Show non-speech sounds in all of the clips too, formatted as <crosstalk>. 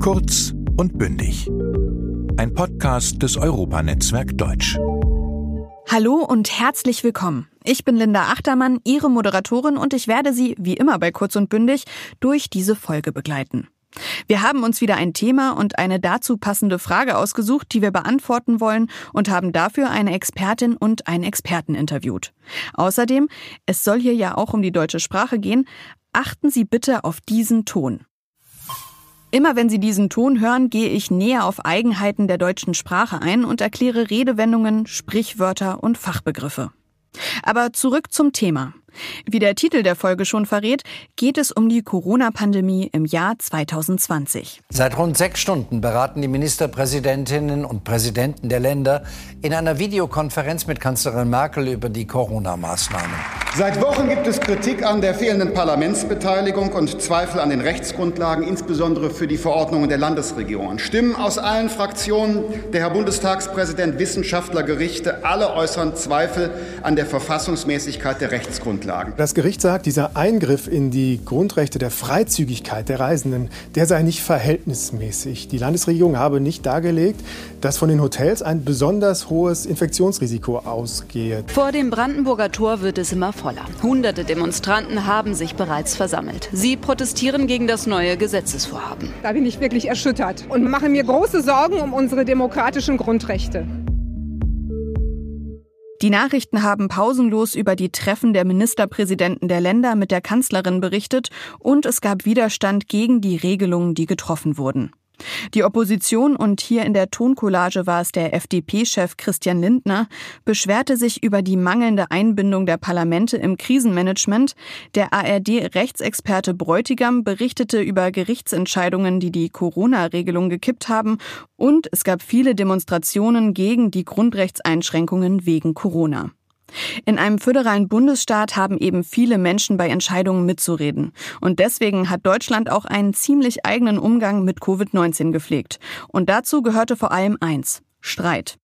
Kurz und bündig. Ein Podcast des Europanetzwerk Deutsch. Hallo und herzlich willkommen. Ich bin Linda Achtermann, Ihre Moderatorin und ich werde Sie, wie immer bei Kurz und bündig, durch diese Folge begleiten. Wir haben uns wieder ein Thema und eine dazu passende Frage ausgesucht, die wir beantworten wollen und haben dafür eine Expertin und einen Experten interviewt. Außerdem, es soll hier ja auch um die deutsche Sprache gehen, achten Sie bitte auf diesen Ton. Immer wenn Sie diesen Ton hören, gehe ich näher auf Eigenheiten der deutschen Sprache ein und erkläre Redewendungen, Sprichwörter und Fachbegriffe. Aber zurück zum Thema. Wie der Titel der Folge schon verrät, geht es um die Corona-Pandemie im Jahr 2020. Seit rund sechs Stunden beraten die Ministerpräsidentinnen und Präsidenten der Länder in einer Videokonferenz mit Kanzlerin Merkel über die Corona-Maßnahmen. Seit Wochen gibt es Kritik an der fehlenden Parlamentsbeteiligung und Zweifel an den Rechtsgrundlagen, insbesondere für die Verordnungen der Landesregierungen. Stimmen aus allen Fraktionen, der Herr Bundestagspräsident, Wissenschaftler, Gerichte, alle äußern Zweifel an der Verfassungsmäßigkeit der Rechtsgrundlagen. Grundlagen. Das Gericht sagt, dieser Eingriff in die Grundrechte der Freizügigkeit der Reisenden, der sei nicht verhältnismäßig. Die Landesregierung habe nicht dargelegt, dass von den Hotels ein besonders hohes Infektionsrisiko ausgehe. Vor dem Brandenburger Tor wird es immer voller. Hunderte Demonstranten haben sich bereits versammelt. Sie protestieren gegen das neue Gesetzesvorhaben. Da bin ich wirklich erschüttert und mache mir große Sorgen um unsere demokratischen Grundrechte. Die Nachrichten haben pausenlos über die Treffen der Ministerpräsidenten der Länder mit der Kanzlerin berichtet und es gab Widerstand gegen die Regelungen, die getroffen wurden. Die Opposition und hier in der Toncollage war es der FDP-Chef Christian Lindner, beschwerte sich über die mangelnde Einbindung der Parlamente im Krisenmanagement. Der ARD-Rechtsexperte Bräutigam berichtete über Gerichtsentscheidungen, die die Corona-Regelung gekippt haben. Und es gab viele Demonstrationen gegen die Grundrechtseinschränkungen wegen Corona. In einem föderalen Bundesstaat haben eben viele Menschen bei Entscheidungen mitzureden. Und deswegen hat Deutschland auch einen ziemlich eigenen Umgang mit Covid-19 gepflegt. Und dazu gehörte vor allem eins. Streit.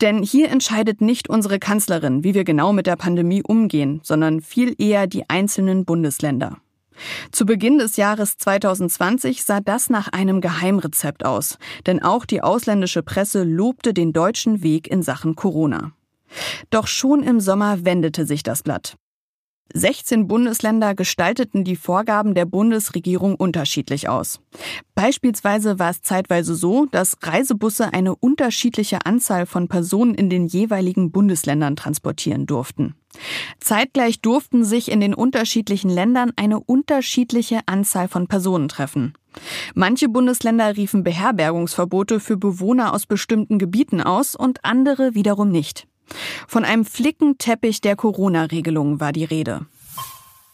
Denn hier entscheidet nicht unsere Kanzlerin, wie wir genau mit der Pandemie umgehen, sondern viel eher die einzelnen Bundesländer. Zu Beginn des Jahres 2020 sah das nach einem Geheimrezept aus, denn auch die ausländische Presse lobte den deutschen Weg in Sachen Corona. Doch schon im Sommer wendete sich das Blatt. 16 Bundesländer gestalteten die Vorgaben der Bundesregierung unterschiedlich aus. Beispielsweise war es zeitweise so, dass Reisebusse eine unterschiedliche Anzahl von Personen in den jeweiligen Bundesländern transportieren durften. Zeitgleich durften sich in den unterschiedlichen Ländern eine unterschiedliche Anzahl von Personen treffen. Manche Bundesländer riefen Beherbergungsverbote für Bewohner aus bestimmten Gebieten aus und andere wiederum nicht. Von einem Flickenteppich der Corona-Regelung war die Rede.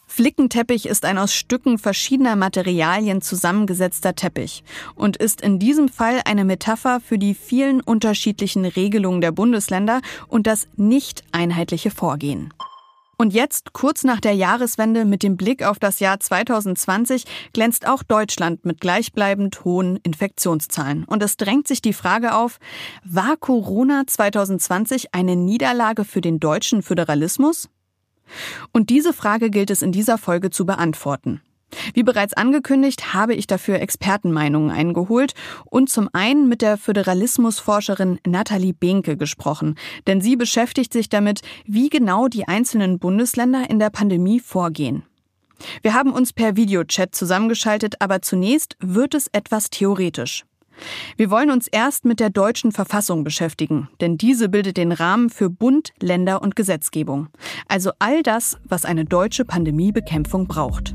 Flickenteppich ist ein aus Stücken verschiedener Materialien zusammengesetzter Teppich und ist in diesem Fall eine Metapher für die vielen unterschiedlichen Regelungen der Bundesländer und das nicht einheitliche Vorgehen. Und jetzt, kurz nach der Jahreswende mit dem Blick auf das Jahr 2020, glänzt auch Deutschland mit gleichbleibend hohen Infektionszahlen. Und es drängt sich die Frage auf, war Corona 2020 eine Niederlage für den deutschen Föderalismus? Und diese Frage gilt es in dieser Folge zu beantworten. Wie bereits angekündigt, habe ich dafür Expertenmeinungen eingeholt und zum einen mit der Föderalismusforscherin Nathalie Behnke gesprochen, denn sie beschäftigt sich damit, wie genau die einzelnen Bundesländer in der Pandemie vorgehen. Wir haben uns per Videochat zusammengeschaltet, aber zunächst wird es etwas theoretisch. Wir wollen uns erst mit der deutschen Verfassung beschäftigen, denn diese bildet den Rahmen für Bund, Länder und Gesetzgebung. Also all das, was eine deutsche Pandemiebekämpfung braucht.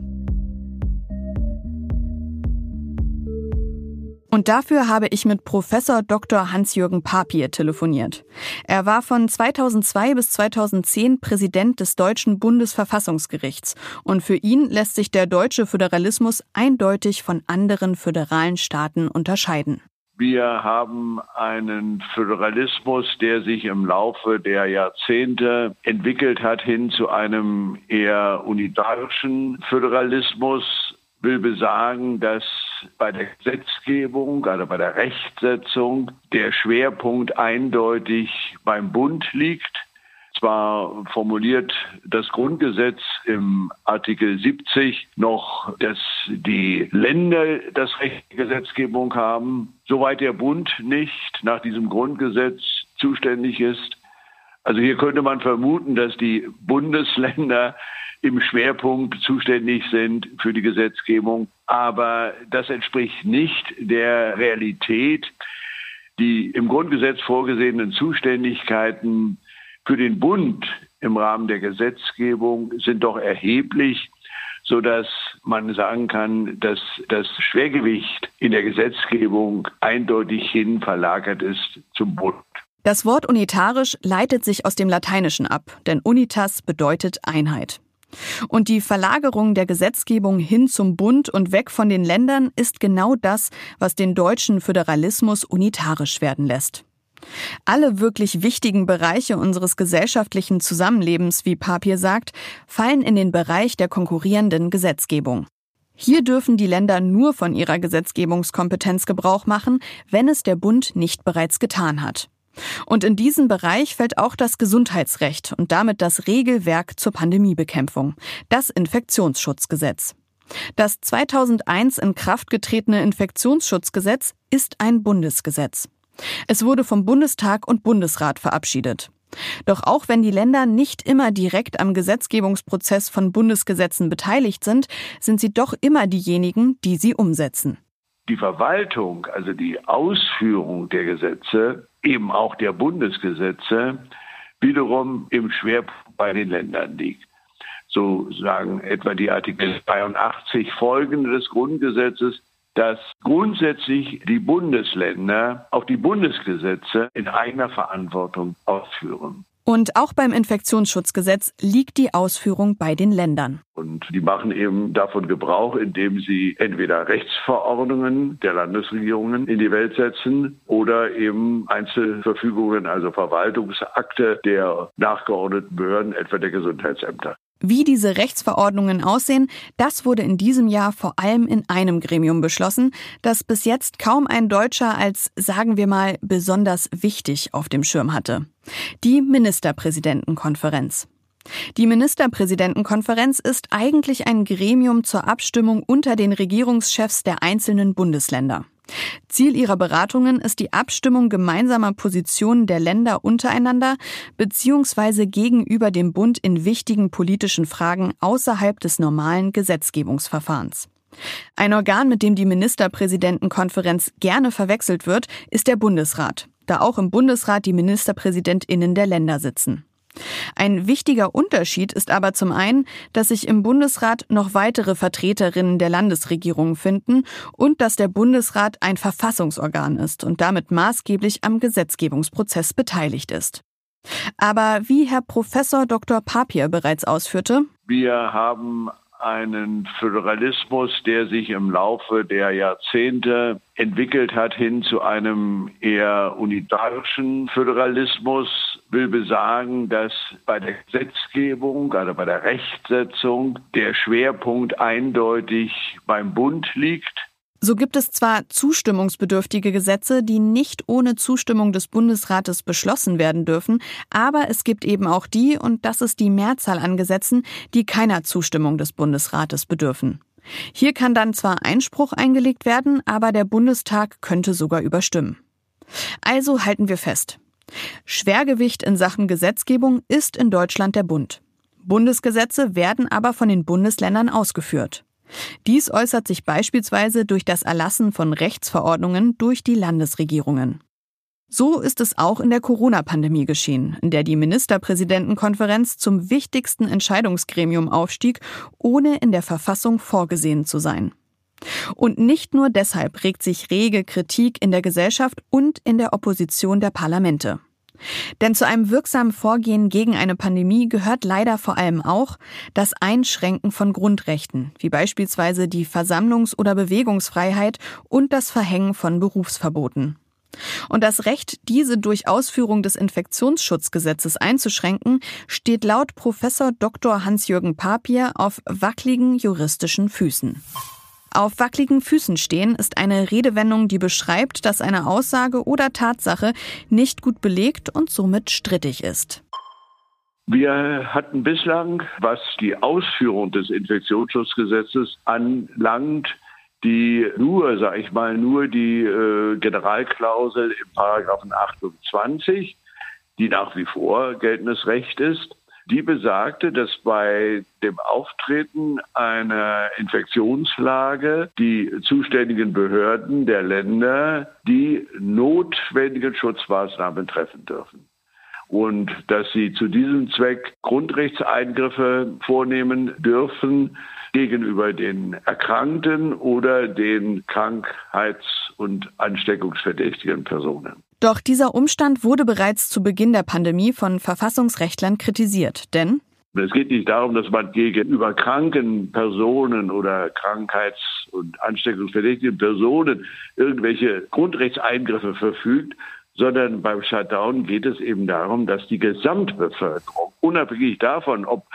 Und dafür habe ich mit Professor Dr. Hans-Jürgen Papier telefoniert. Er war von 2002 bis 2010 Präsident des Deutschen Bundesverfassungsgerichts. Und für ihn lässt sich der deutsche Föderalismus eindeutig von anderen föderalen Staaten unterscheiden. Wir haben einen Föderalismus, der sich im Laufe der Jahrzehnte entwickelt hat hin zu einem eher unitarischen Föderalismus, will besagen, dass bei der Gesetzgebung, also bei der Rechtsetzung, der Schwerpunkt eindeutig beim Bund liegt. Zwar formuliert das Grundgesetz im Artikel 70 noch, dass die Länder das Recht der Gesetzgebung haben, soweit der Bund nicht nach diesem Grundgesetz zuständig ist. Also hier könnte man vermuten, dass die Bundesländer im Schwerpunkt zuständig sind für die Gesetzgebung. Aber das entspricht nicht der Realität. Die im Grundgesetz vorgesehenen Zuständigkeiten für den Bund im Rahmen der Gesetzgebung sind doch erheblich, so dass man sagen kann, dass das Schwergewicht in der Gesetzgebung eindeutig hin verlagert ist zum Bund. Das Wort unitarisch leitet sich aus dem Lateinischen ab, denn unitas bedeutet Einheit. Und die Verlagerung der Gesetzgebung hin zum Bund und weg von den Ländern ist genau das, was den deutschen Föderalismus unitarisch werden lässt. Alle wirklich wichtigen Bereiche unseres gesellschaftlichen Zusammenlebens, wie Papier sagt, fallen in den Bereich der konkurrierenden Gesetzgebung. Hier dürfen die Länder nur von ihrer Gesetzgebungskompetenz Gebrauch machen, wenn es der Bund nicht bereits getan hat. Und in diesen Bereich fällt auch das Gesundheitsrecht und damit das Regelwerk zur Pandemiebekämpfung, das Infektionsschutzgesetz. Das 2001 in Kraft getretene Infektionsschutzgesetz ist ein Bundesgesetz. Es wurde vom Bundestag und Bundesrat verabschiedet. Doch auch wenn die Länder nicht immer direkt am Gesetzgebungsprozess von Bundesgesetzen beteiligt sind, sind sie doch immer diejenigen, die sie umsetzen. Die Verwaltung, also die Ausführung der Gesetze, eben auch der Bundesgesetze, wiederum im Schwerpunkt bei den Ländern liegt. So sagen etwa die Artikel 82 folgende des Grundgesetzes, dass grundsätzlich die Bundesländer auch die Bundesgesetze in eigener Verantwortung ausführen. Und auch beim Infektionsschutzgesetz liegt die Ausführung bei den Ländern. Und die machen eben davon Gebrauch, indem sie entweder Rechtsverordnungen der Landesregierungen in die Welt setzen oder eben Einzelverfügungen, also Verwaltungsakte der nachgeordneten Behörden, etwa der Gesundheitsämter. Wie diese Rechtsverordnungen aussehen, das wurde in diesem Jahr vor allem in einem Gremium beschlossen, das bis jetzt kaum ein Deutscher als, sagen wir mal, besonders wichtig auf dem Schirm hatte. Die Ministerpräsidentenkonferenz. Die Ministerpräsidentenkonferenz ist eigentlich ein Gremium zur Abstimmung unter den Regierungschefs der einzelnen Bundesländer. Ziel ihrer Beratungen ist die Abstimmung gemeinsamer Positionen der Länder untereinander bzw. gegenüber dem Bund in wichtigen politischen Fragen außerhalb des normalen Gesetzgebungsverfahrens. Ein Organ, mit dem die Ministerpräsidentenkonferenz gerne verwechselt wird, ist der Bundesrat, da auch im Bundesrat die Ministerpräsidentinnen der Länder sitzen. Ein wichtiger Unterschied ist aber zum einen, dass sich im Bundesrat noch weitere Vertreterinnen der Landesregierung finden und dass der Bundesrat ein Verfassungsorgan ist und damit maßgeblich am Gesetzgebungsprozess beteiligt ist. Aber wie Herr Professor Dr. Papier bereits ausführte, wir haben einen Föderalismus, der sich im Laufe der Jahrzehnte entwickelt hat hin zu einem eher unitarischen Föderalismus, will besagen, dass bei der Gesetzgebung, also bei der Rechtsetzung, der Schwerpunkt eindeutig beim Bund liegt so gibt es zwar zustimmungsbedürftige Gesetze, die nicht ohne Zustimmung des Bundesrates beschlossen werden dürfen, aber es gibt eben auch die, und das ist die Mehrzahl an Gesetzen, die keiner Zustimmung des Bundesrates bedürfen. Hier kann dann zwar Einspruch eingelegt werden, aber der Bundestag könnte sogar überstimmen. Also halten wir fest. Schwergewicht in Sachen Gesetzgebung ist in Deutschland der Bund. Bundesgesetze werden aber von den Bundesländern ausgeführt. Dies äußert sich beispielsweise durch das Erlassen von Rechtsverordnungen durch die Landesregierungen. So ist es auch in der Corona-Pandemie geschehen, in der die Ministerpräsidentenkonferenz zum wichtigsten Entscheidungsgremium aufstieg, ohne in der Verfassung vorgesehen zu sein. Und nicht nur deshalb regt sich rege Kritik in der Gesellschaft und in der Opposition der Parlamente. Denn zu einem wirksamen Vorgehen gegen eine Pandemie gehört leider vor allem auch das Einschränken von Grundrechten, wie beispielsweise die Versammlungs- oder Bewegungsfreiheit und das Verhängen von Berufsverboten. Und das Recht, diese durch Ausführung des Infektionsschutzgesetzes einzuschränken, steht laut Professor Dr. Hans-Jürgen Papier auf wackligen juristischen Füßen. Auf wackligen Füßen stehen ist eine Redewendung, die beschreibt, dass eine Aussage oder Tatsache nicht gut belegt und somit strittig ist. Wir hatten bislang, was die Ausführung des Infektionsschutzgesetzes anlangt, die nur, sage ich mal, nur die äh, Generalklausel im Paragraphen 28, die nach wie vor geltendes Recht ist, die besagte, dass bei dem Auftreten einer Infektionslage die zuständigen Behörden der Länder die notwendigen Schutzmaßnahmen treffen dürfen und dass sie zu diesem Zweck Grundrechtseingriffe vornehmen dürfen gegenüber den Erkrankten oder den krankheits- und ansteckungsverdächtigen Personen. Doch dieser Umstand wurde bereits zu Beginn der Pandemie von Verfassungsrechtlern kritisiert, denn es geht nicht darum, dass man gegenüber kranken Personen oder krankheits- und ansteckungsverdächtigen Personen irgendwelche Grundrechtseingriffe verfügt, sondern beim Shutdown geht es eben darum, dass die Gesamtbevölkerung, unabhängig davon, ob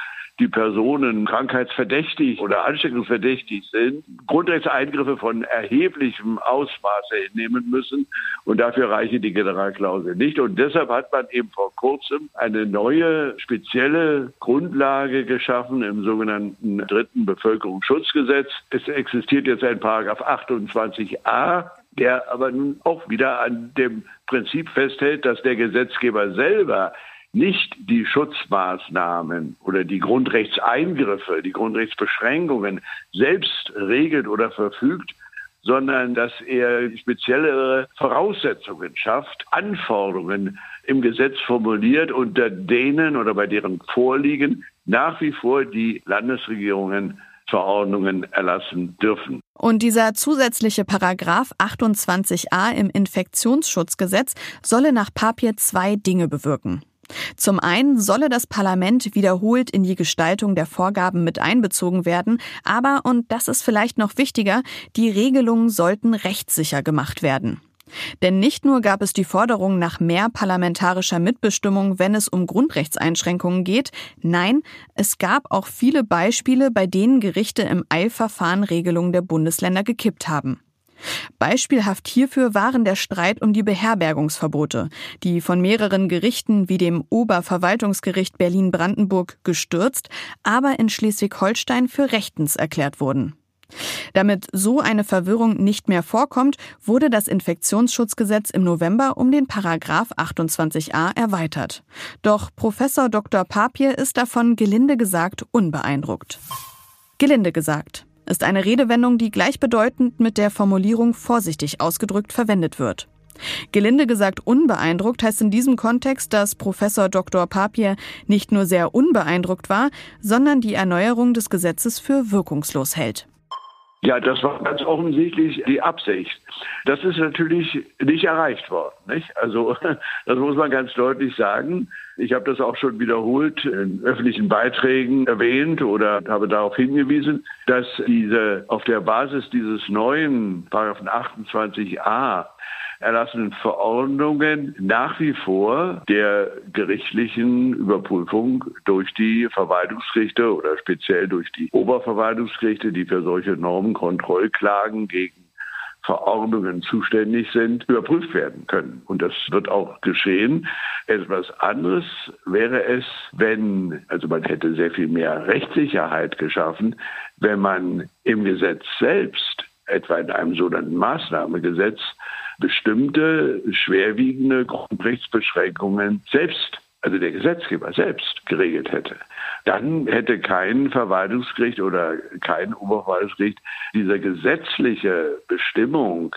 die Personen krankheitsverdächtig oder ansteckungsverdächtig sind, Grundrechtseingriffe von erheblichem Ausmaße hinnehmen müssen. Und dafür reiche die Generalklausel nicht. Und deshalb hat man eben vor kurzem eine neue spezielle Grundlage geschaffen im sogenannten dritten Bevölkerungsschutzgesetz. Es existiert jetzt ein Paragraph 28a, der aber nun auch wieder an dem Prinzip festhält, dass der Gesetzgeber selber nicht die Schutzmaßnahmen oder die Grundrechtseingriffe, die Grundrechtsbeschränkungen selbst regelt oder verfügt, sondern dass er spezielle Voraussetzungen schafft, Anforderungen im Gesetz formuliert, unter denen oder bei deren Vorliegen nach wie vor die Landesregierungen Verordnungen erlassen dürfen. Und dieser zusätzliche Paragraph 28a im Infektionsschutzgesetz solle nach Papier zwei Dinge bewirken. Zum einen solle das Parlament wiederholt in die Gestaltung der Vorgaben mit einbezogen werden, aber, und das ist vielleicht noch wichtiger, die Regelungen sollten rechtssicher gemacht werden. Denn nicht nur gab es die Forderung nach mehr parlamentarischer Mitbestimmung, wenn es um Grundrechtseinschränkungen geht, nein, es gab auch viele Beispiele, bei denen Gerichte im Eilverfahren Regelungen der Bundesländer gekippt haben. Beispielhaft hierfür waren der Streit um die Beherbergungsverbote, die von mehreren Gerichten wie dem Oberverwaltungsgericht Berlin-Brandenburg gestürzt, aber in Schleswig-Holstein für rechtens erklärt wurden. Damit so eine Verwirrung nicht mehr vorkommt, wurde das Infektionsschutzgesetz im November um den Paragraph 28a erweitert. Doch Professor Dr. Papier ist davon gelinde gesagt unbeeindruckt. Gelinde gesagt ist eine Redewendung, die gleichbedeutend mit der Formulierung vorsichtig ausgedrückt verwendet wird. Gelinde gesagt unbeeindruckt heißt in diesem Kontext, dass Professor Dr. Papier nicht nur sehr unbeeindruckt war, sondern die Erneuerung des Gesetzes für wirkungslos hält. Ja, das war ganz offensichtlich die Absicht. Das ist natürlich nicht erreicht worden. Nicht? Also <laughs> das muss man ganz deutlich sagen. Ich habe das auch schon wiederholt in öffentlichen Beiträgen erwähnt oder habe darauf hingewiesen, dass diese auf der Basis dieses neuen Paragraphen 28a erlassenen Verordnungen nach wie vor der gerichtlichen Überprüfung durch die Verwaltungsgerichte oder speziell durch die Oberverwaltungsgerichte, die für solche Normenkontrollklagen gegen Verordnungen zuständig sind, überprüft werden können. Und das wird auch geschehen. Etwas anderes wäre es, wenn, also man hätte sehr viel mehr Rechtssicherheit geschaffen, wenn man im Gesetz selbst, etwa in einem sogenannten Maßnahmegesetz, bestimmte schwerwiegende Grundrechtsbeschränkungen selbst, also der Gesetzgeber selbst geregelt hätte. Dann hätte kein Verwaltungsgericht oder kein Oberverwaltungsgericht diese gesetzliche Bestimmung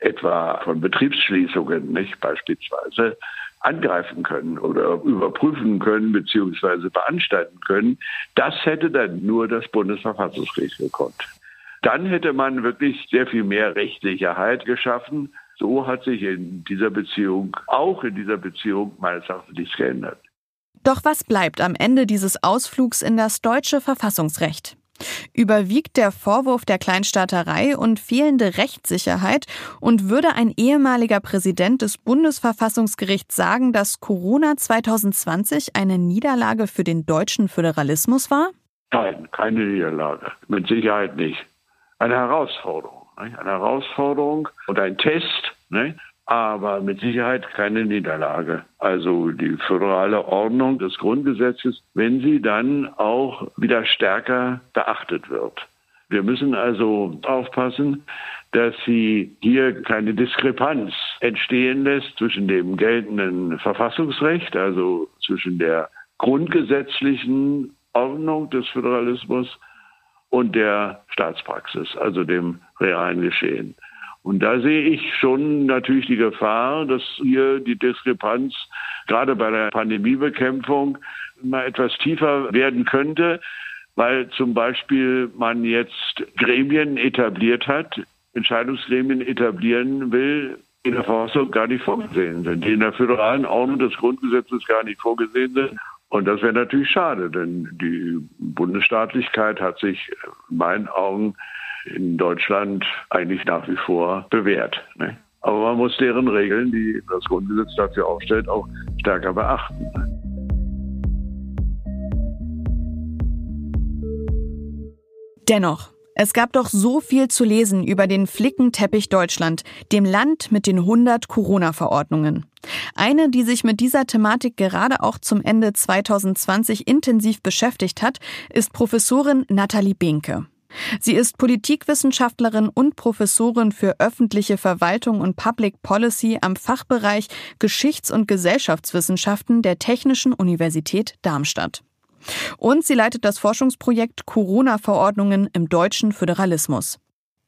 etwa von Betriebsschließungen, nicht beispielsweise, angreifen können oder überprüfen können beziehungsweise beanstanden können. Das hätte dann nur das Bundesverfassungsgericht gekonnt. Dann hätte man wirklich sehr viel mehr Rechtssicherheit geschaffen so hat sich in dieser Beziehung, auch in dieser Beziehung meines Erachtens nichts geändert. Doch was bleibt am Ende dieses Ausflugs in das deutsche Verfassungsrecht? Überwiegt der Vorwurf der Kleinstaaterei und fehlende Rechtssicherheit und würde ein ehemaliger Präsident des Bundesverfassungsgerichts sagen, dass Corona 2020 eine Niederlage für den deutschen Föderalismus war? Nein, keine Niederlage. Mit Sicherheit nicht. Eine Herausforderung. Eine Herausforderung und ein Test, aber mit Sicherheit keine Niederlage. Also die föderale Ordnung des Grundgesetzes, wenn sie dann auch wieder stärker beachtet wird. Wir müssen also aufpassen, dass sie hier keine Diskrepanz entstehen lässt zwischen dem geltenden Verfassungsrecht, also zwischen der grundgesetzlichen Ordnung des Föderalismus und der Staatspraxis, also dem realen Geschehen. Und da sehe ich schon natürlich die Gefahr, dass hier die Diskrepanz gerade bei der Pandemiebekämpfung mal etwas tiefer werden könnte, weil zum Beispiel man jetzt Gremien etabliert hat, Entscheidungsgremien etablieren will, die in der Verfassung gar nicht vorgesehen sind, die in der föderalen Ordnung des Grundgesetzes gar nicht vorgesehen sind. Und das wäre natürlich schade, denn die Bundesstaatlichkeit hat sich in meinen Augen in Deutschland eigentlich nach wie vor bewährt. Ne? Aber man muss deren Regeln, die das Grundgesetz dafür aufstellt, auch stärker beachten. Dennoch, es gab doch so viel zu lesen über den Flickenteppich Deutschland, dem Land mit den 100 Corona-Verordnungen. Eine, die sich mit dieser Thematik gerade auch zum Ende 2020 intensiv beschäftigt hat, ist Professorin Nathalie Behnke. Sie ist Politikwissenschaftlerin und Professorin für öffentliche Verwaltung und Public Policy am Fachbereich Geschichts- und Gesellschaftswissenschaften der Technischen Universität Darmstadt. Und sie leitet das Forschungsprojekt Corona-Verordnungen im deutschen Föderalismus.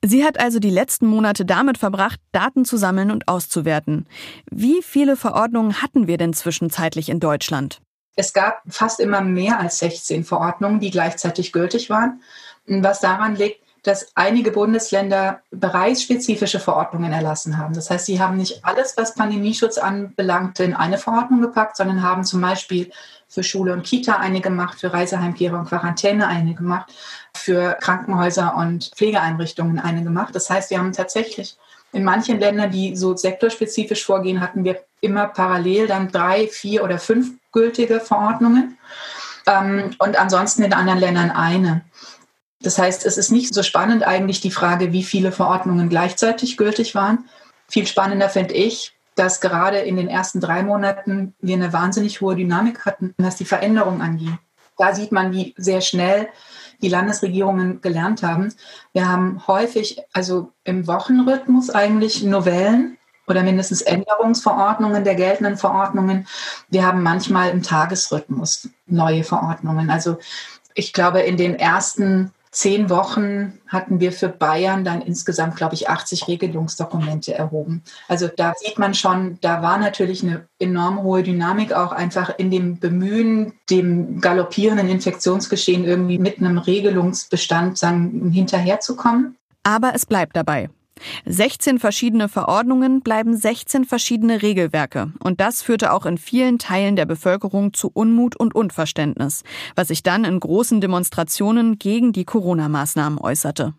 Sie hat also die letzten Monate damit verbracht, Daten zu sammeln und auszuwerten. Wie viele Verordnungen hatten wir denn zwischenzeitlich in Deutschland? Es gab fast immer mehr als 16 Verordnungen, die gleichzeitig gültig waren was daran liegt, dass einige Bundesländer bereichsspezifische Verordnungen erlassen haben. Das heißt, sie haben nicht alles, was Pandemieschutz anbelangt, in eine Verordnung gepackt, sondern haben zum Beispiel für Schule und Kita eine gemacht, für Reiseheimkehrer und Quarantäne eine gemacht, für Krankenhäuser und Pflegeeinrichtungen eine gemacht. Das heißt, wir haben tatsächlich in manchen Ländern, die so sektorspezifisch vorgehen, hatten wir immer parallel dann drei, vier oder fünf gültige Verordnungen ähm, und ansonsten in anderen Ländern eine. Das heißt, es ist nicht so spannend eigentlich die Frage, wie viele Verordnungen gleichzeitig gültig waren. Viel spannender finde ich, dass gerade in den ersten drei Monaten wir eine wahnsinnig hohe Dynamik hatten, was die Veränderung anging. Da sieht man, wie sehr schnell die Landesregierungen gelernt haben. Wir haben häufig, also im Wochenrhythmus eigentlich Novellen oder mindestens Änderungsverordnungen der geltenden Verordnungen. Wir haben manchmal im Tagesrhythmus neue Verordnungen. Also ich glaube, in den ersten zehn Wochen hatten wir für Bayern dann insgesamt, glaube ich, 80 Regelungsdokumente erhoben. Also da sieht man schon, da war natürlich eine enorm hohe Dynamik auch einfach in dem Bemühen, dem galoppierenden Infektionsgeschehen irgendwie mit einem Regelungsbestand sagen, hinterherzukommen. Aber es bleibt dabei. 16 verschiedene Verordnungen bleiben 16 verschiedene Regelwerke. Und das führte auch in vielen Teilen der Bevölkerung zu Unmut und Unverständnis, was sich dann in großen Demonstrationen gegen die Corona-Maßnahmen äußerte.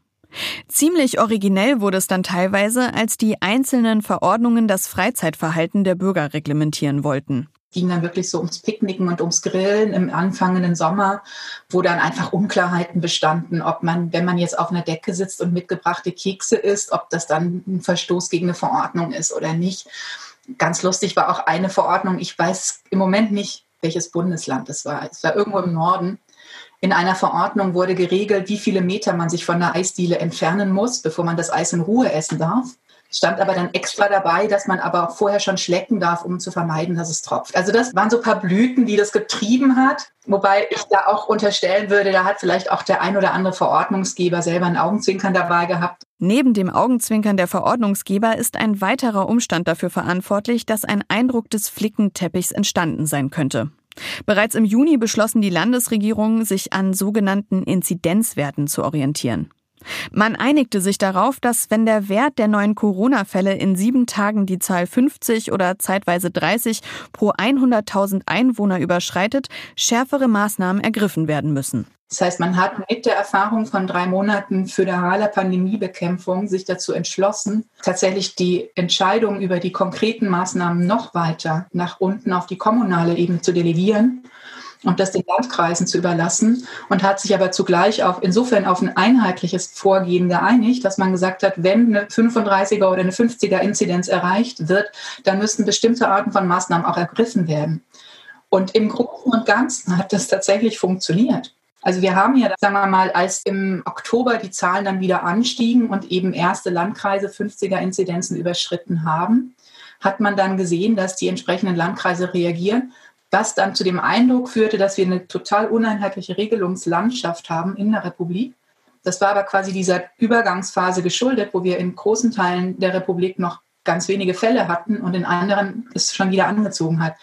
Ziemlich originell wurde es dann teilweise, als die einzelnen Verordnungen das Freizeitverhalten der Bürger reglementieren wollten ging dann wirklich so ums Picknicken und ums Grillen im anfangenden Sommer, wo dann einfach Unklarheiten bestanden, ob man, wenn man jetzt auf einer Decke sitzt und mitgebrachte Kekse isst, ob das dann ein Verstoß gegen eine Verordnung ist oder nicht. Ganz lustig war auch eine Verordnung, ich weiß im Moment nicht, welches Bundesland es war. Es war irgendwo im Norden. In einer Verordnung wurde geregelt, wie viele Meter man sich von der Eisdiele entfernen muss, bevor man das Eis in Ruhe essen darf stand aber dann extra dabei, dass man aber vorher schon schlecken darf, um zu vermeiden, dass es tropft. Also das waren so ein paar Blüten, die das getrieben hat. Wobei ich da auch unterstellen würde, da hat vielleicht auch der ein oder andere Verordnungsgeber selber ein Augenzwinkern dabei gehabt. Neben dem Augenzwinkern der Verordnungsgeber ist ein weiterer Umstand dafür verantwortlich, dass ein Eindruck des Flickenteppichs entstanden sein könnte. Bereits im Juni beschlossen die Landesregierungen, sich an sogenannten Inzidenzwerten zu orientieren. Man einigte sich darauf, dass wenn der Wert der neuen Corona-Fälle in sieben Tagen die Zahl 50 oder zeitweise 30 pro 100.000 Einwohner überschreitet, schärfere Maßnahmen ergriffen werden müssen. Das heißt, man hat mit der Erfahrung von drei Monaten föderaler Pandemiebekämpfung sich dazu entschlossen, tatsächlich die Entscheidung über die konkreten Maßnahmen noch weiter nach unten auf die kommunale Ebene zu delegieren und das den Landkreisen zu überlassen und hat sich aber zugleich auch insofern auf ein einheitliches Vorgehen geeinigt, dass man gesagt hat, wenn eine 35er oder eine 50er Inzidenz erreicht wird, dann müssten bestimmte Arten von Maßnahmen auch ergriffen werden. Und im Großen und Ganzen hat das tatsächlich funktioniert. Also wir haben ja, sagen wir mal, als im Oktober die Zahlen dann wieder anstiegen und eben erste Landkreise 50er-Inzidenzen überschritten haben, hat man dann gesehen, dass die entsprechenden Landkreise reagieren, was dann zu dem Eindruck führte, dass wir eine total uneinheitliche Regelungslandschaft haben in der Republik. Das war aber quasi dieser Übergangsphase geschuldet, wo wir in großen Teilen der Republik noch ganz wenige Fälle hatten und in anderen es schon wieder angezogen hat.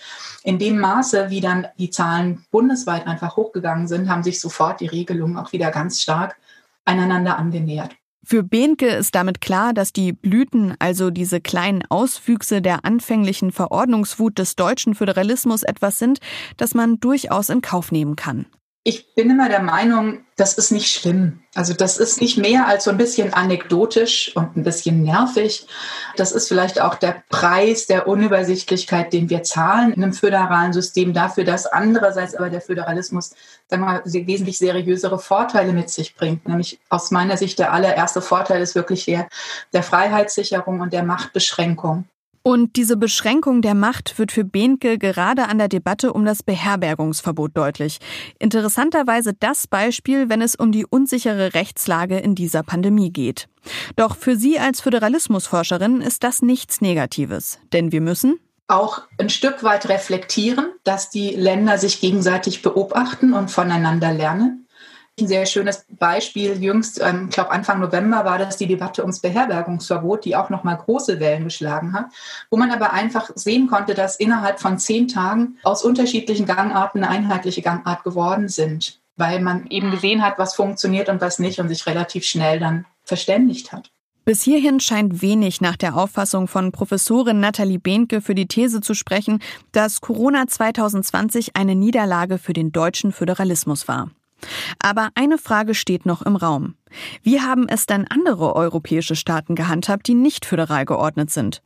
In dem Maße, wie dann die Zahlen bundesweit einfach hochgegangen sind, haben sich sofort die Regelungen auch wieder ganz stark einander angenähert. Für Behnke ist damit klar, dass die Blüten, also diese kleinen Auswüchse der anfänglichen Verordnungswut des deutschen Föderalismus etwas sind, das man durchaus in Kauf nehmen kann. Ich bin immer der Meinung, das ist nicht schlimm. Also das ist nicht mehr als so ein bisschen anekdotisch und ein bisschen nervig. Das ist vielleicht auch der Preis der Unübersichtlichkeit, den wir zahlen in einem föderalen System dafür, dass andererseits aber der Föderalismus sagen wir mal, wesentlich seriösere Vorteile mit sich bringt. Nämlich aus meiner Sicht der allererste Vorteil ist wirklich der der Freiheitssicherung und der Machtbeschränkung. Und diese Beschränkung der Macht wird für Behnke gerade an der Debatte um das Beherbergungsverbot deutlich. Interessanterweise das Beispiel, wenn es um die unsichere Rechtslage in dieser Pandemie geht. Doch für Sie als Föderalismusforscherin ist das nichts Negatives. Denn wir müssen auch ein Stück weit reflektieren, dass die Länder sich gegenseitig beobachten und voneinander lernen. Ein sehr schönes Beispiel jüngst, ähm, ich glaube Anfang November war das die Debatte ums Beherbergungsverbot, die auch nochmal große Wellen geschlagen hat, wo man aber einfach sehen konnte, dass innerhalb von zehn Tagen aus unterschiedlichen Gangarten eine einheitliche Gangart geworden sind, weil man eben gesehen hat, was funktioniert und was nicht und sich relativ schnell dann verständigt hat. Bis hierhin scheint wenig nach der Auffassung von Professorin Nathalie Behnke für die These zu sprechen, dass Corona 2020 eine Niederlage für den deutschen Föderalismus war. Aber eine Frage steht noch im Raum. Wie haben es denn andere europäische Staaten gehandhabt, die nicht föderal geordnet sind?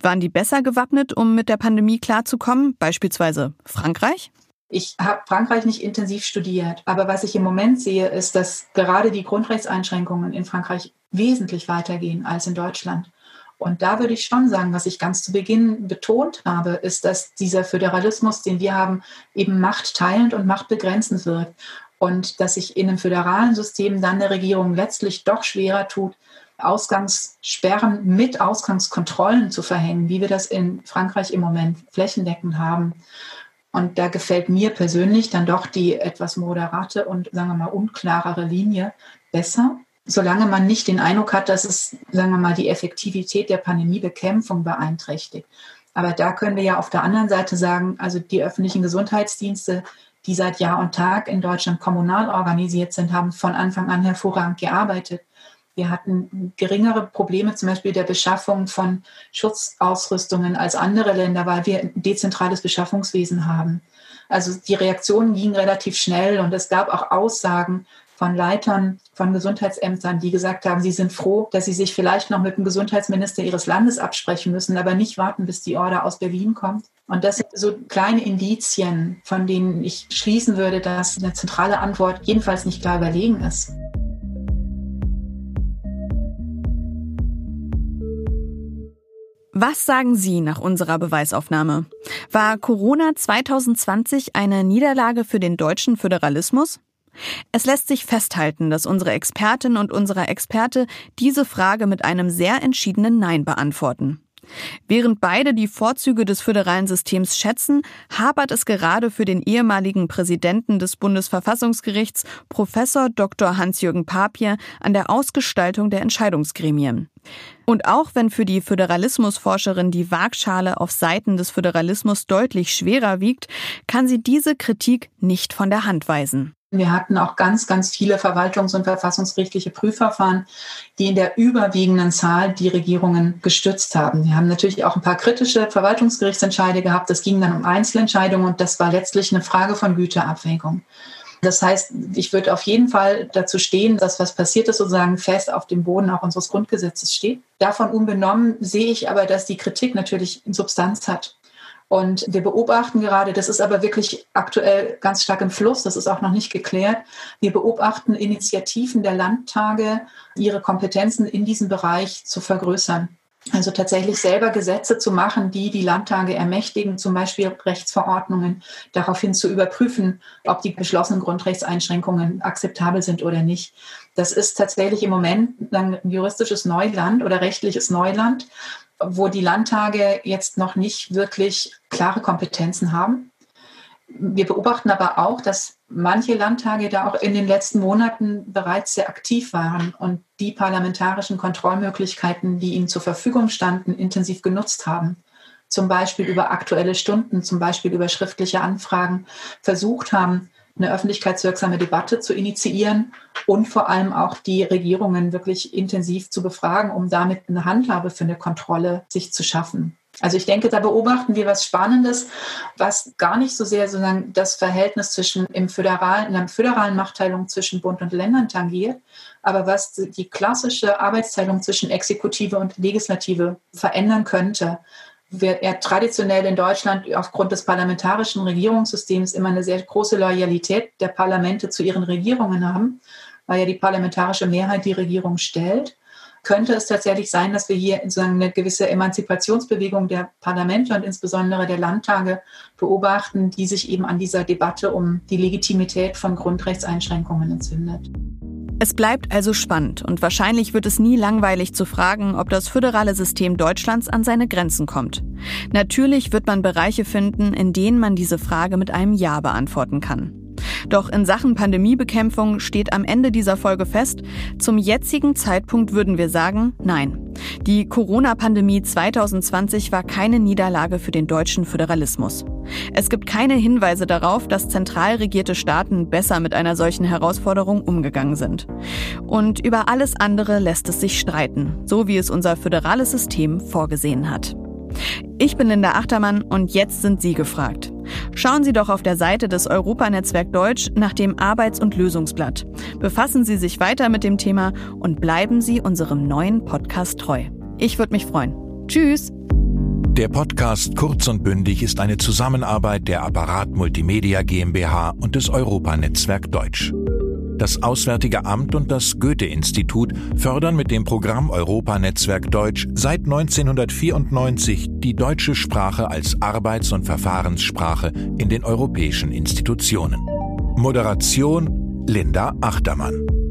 Waren die besser gewappnet, um mit der Pandemie klarzukommen, beispielsweise Frankreich? Ich habe Frankreich nicht intensiv studiert, aber was ich im Moment sehe, ist, dass gerade die Grundrechtseinschränkungen in Frankreich wesentlich weitergehen als in Deutschland. Und da würde ich schon sagen, was ich ganz zu Beginn betont habe, ist, dass dieser Föderalismus, den wir haben, eben machtteilend und machtbegrenzend wirkt und dass sich in einem föderalen System dann der Regierung letztlich doch schwerer tut, Ausgangssperren mit Ausgangskontrollen zu verhängen, wie wir das in Frankreich im Moment flächendeckend haben. Und da gefällt mir persönlich dann doch die etwas moderate und, sagen wir mal, unklarere Linie besser, solange man nicht den Eindruck hat, dass es, sagen wir mal, die Effektivität der Pandemiebekämpfung beeinträchtigt. Aber da können wir ja auf der anderen Seite sagen, also die öffentlichen Gesundheitsdienste die seit Jahr und Tag in Deutschland kommunal organisiert sind, haben von Anfang an hervorragend gearbeitet. Wir hatten geringere Probleme zum Beispiel der Beschaffung von Schutzausrüstungen als andere Länder, weil wir ein dezentrales Beschaffungswesen haben. Also die Reaktionen gingen relativ schnell und es gab auch Aussagen von Leitern von Gesundheitsämtern, die gesagt haben, sie sind froh, dass sie sich vielleicht noch mit dem Gesundheitsminister ihres Landes absprechen müssen, aber nicht warten, bis die Order aus Berlin kommt. Und das sind so kleine Indizien, von denen ich schließen würde, dass eine zentrale Antwort jedenfalls nicht klar überlegen ist. Was sagen Sie nach unserer Beweisaufnahme? War Corona 2020 eine Niederlage für den deutschen Föderalismus? Es lässt sich festhalten, dass unsere Expertin und unser Experte diese Frage mit einem sehr entschiedenen Nein beantworten. Während beide die Vorzüge des föderalen Systems schätzen, hapert es gerade für den ehemaligen Präsidenten des Bundesverfassungsgerichts, Professor Dr. Hans-Jürgen Papier, an der Ausgestaltung der Entscheidungsgremien. Und auch wenn für die Föderalismusforscherin die Waagschale auf Seiten des Föderalismus deutlich schwerer wiegt, kann sie diese Kritik nicht von der Hand weisen. Wir hatten auch ganz, ganz viele verwaltungs- und verfassungsgerichtliche Prüfverfahren, die in der überwiegenden Zahl die Regierungen gestützt haben. Wir haben natürlich auch ein paar kritische Verwaltungsgerichtsentscheide gehabt. Das ging dann um Einzelentscheidungen und das war letztlich eine Frage von Güterabwägung. Das heißt, ich würde auf jeden Fall dazu stehen, dass was passiert ist, sozusagen fest auf dem Boden auch unseres Grundgesetzes steht. Davon unbenommen sehe ich aber, dass die Kritik natürlich Substanz hat. Und wir beobachten gerade, das ist aber wirklich aktuell ganz stark im Fluss, das ist auch noch nicht geklärt. Wir beobachten Initiativen der Landtage, ihre Kompetenzen in diesem Bereich zu vergrößern. Also tatsächlich selber Gesetze zu machen, die die Landtage ermächtigen, zum Beispiel Rechtsverordnungen, daraufhin zu überprüfen, ob die beschlossenen Grundrechtseinschränkungen akzeptabel sind oder nicht. Das ist tatsächlich im Moment ein juristisches Neuland oder rechtliches Neuland, wo die Landtage jetzt noch nicht wirklich klare Kompetenzen haben. Wir beobachten aber auch, dass manche Landtage da auch in den letzten Monaten bereits sehr aktiv waren und die parlamentarischen Kontrollmöglichkeiten, die ihnen zur Verfügung standen, intensiv genutzt haben. Zum Beispiel über aktuelle Stunden, zum Beispiel über schriftliche Anfragen versucht haben, eine öffentlichkeitswirksame Debatte zu initiieren und vor allem auch die Regierungen wirklich intensiv zu befragen, um damit eine Handhabe für eine Kontrolle sich zu schaffen. Also ich denke, da beobachten wir was Spannendes, was gar nicht so sehr sozusagen das Verhältnis zwischen im föderalen, in der föderalen Machtteilung zwischen Bund und Ländern tangiert, aber was die klassische Arbeitsteilung zwischen Exekutive und Legislative verändern könnte. Wir ja traditionell in Deutschland aufgrund des parlamentarischen Regierungssystems immer eine sehr große Loyalität der Parlamente zu ihren Regierungen haben, weil ja die parlamentarische Mehrheit die Regierung stellt könnte es tatsächlich sein, dass wir hier sozusagen eine gewisse Emanzipationsbewegung der Parlamente und insbesondere der Landtage beobachten, die sich eben an dieser Debatte um die Legitimität von Grundrechtseinschränkungen entzündet. Es bleibt also spannend und wahrscheinlich wird es nie langweilig zu fragen, ob das föderale System Deutschlands an seine Grenzen kommt. Natürlich wird man Bereiche finden, in denen man diese Frage mit einem Ja beantworten kann. Doch in Sachen Pandemiebekämpfung steht am Ende dieser Folge fest, zum jetzigen Zeitpunkt würden wir sagen, nein. Die Corona-Pandemie 2020 war keine Niederlage für den deutschen Föderalismus. Es gibt keine Hinweise darauf, dass zentral regierte Staaten besser mit einer solchen Herausforderung umgegangen sind. Und über alles andere lässt es sich streiten, so wie es unser föderales System vorgesehen hat. Ich bin Linda Achtermann und jetzt sind Sie gefragt. Schauen Sie doch auf der Seite des Europanetzwerk Deutsch nach dem Arbeits- und Lösungsblatt. Befassen Sie sich weiter mit dem Thema und bleiben Sie unserem neuen Podcast treu. Ich würde mich freuen. Tschüss! Der Podcast Kurz und Bündig ist eine Zusammenarbeit der Apparat Multimedia GmbH und des Europanetzwerk Deutsch. Das Auswärtige Amt und das Goethe-Institut fördern mit dem Programm Europanetzwerk Deutsch seit 1994 die deutsche Sprache als Arbeits- und Verfahrenssprache in den europäischen Institutionen. Moderation Linda Achtermann.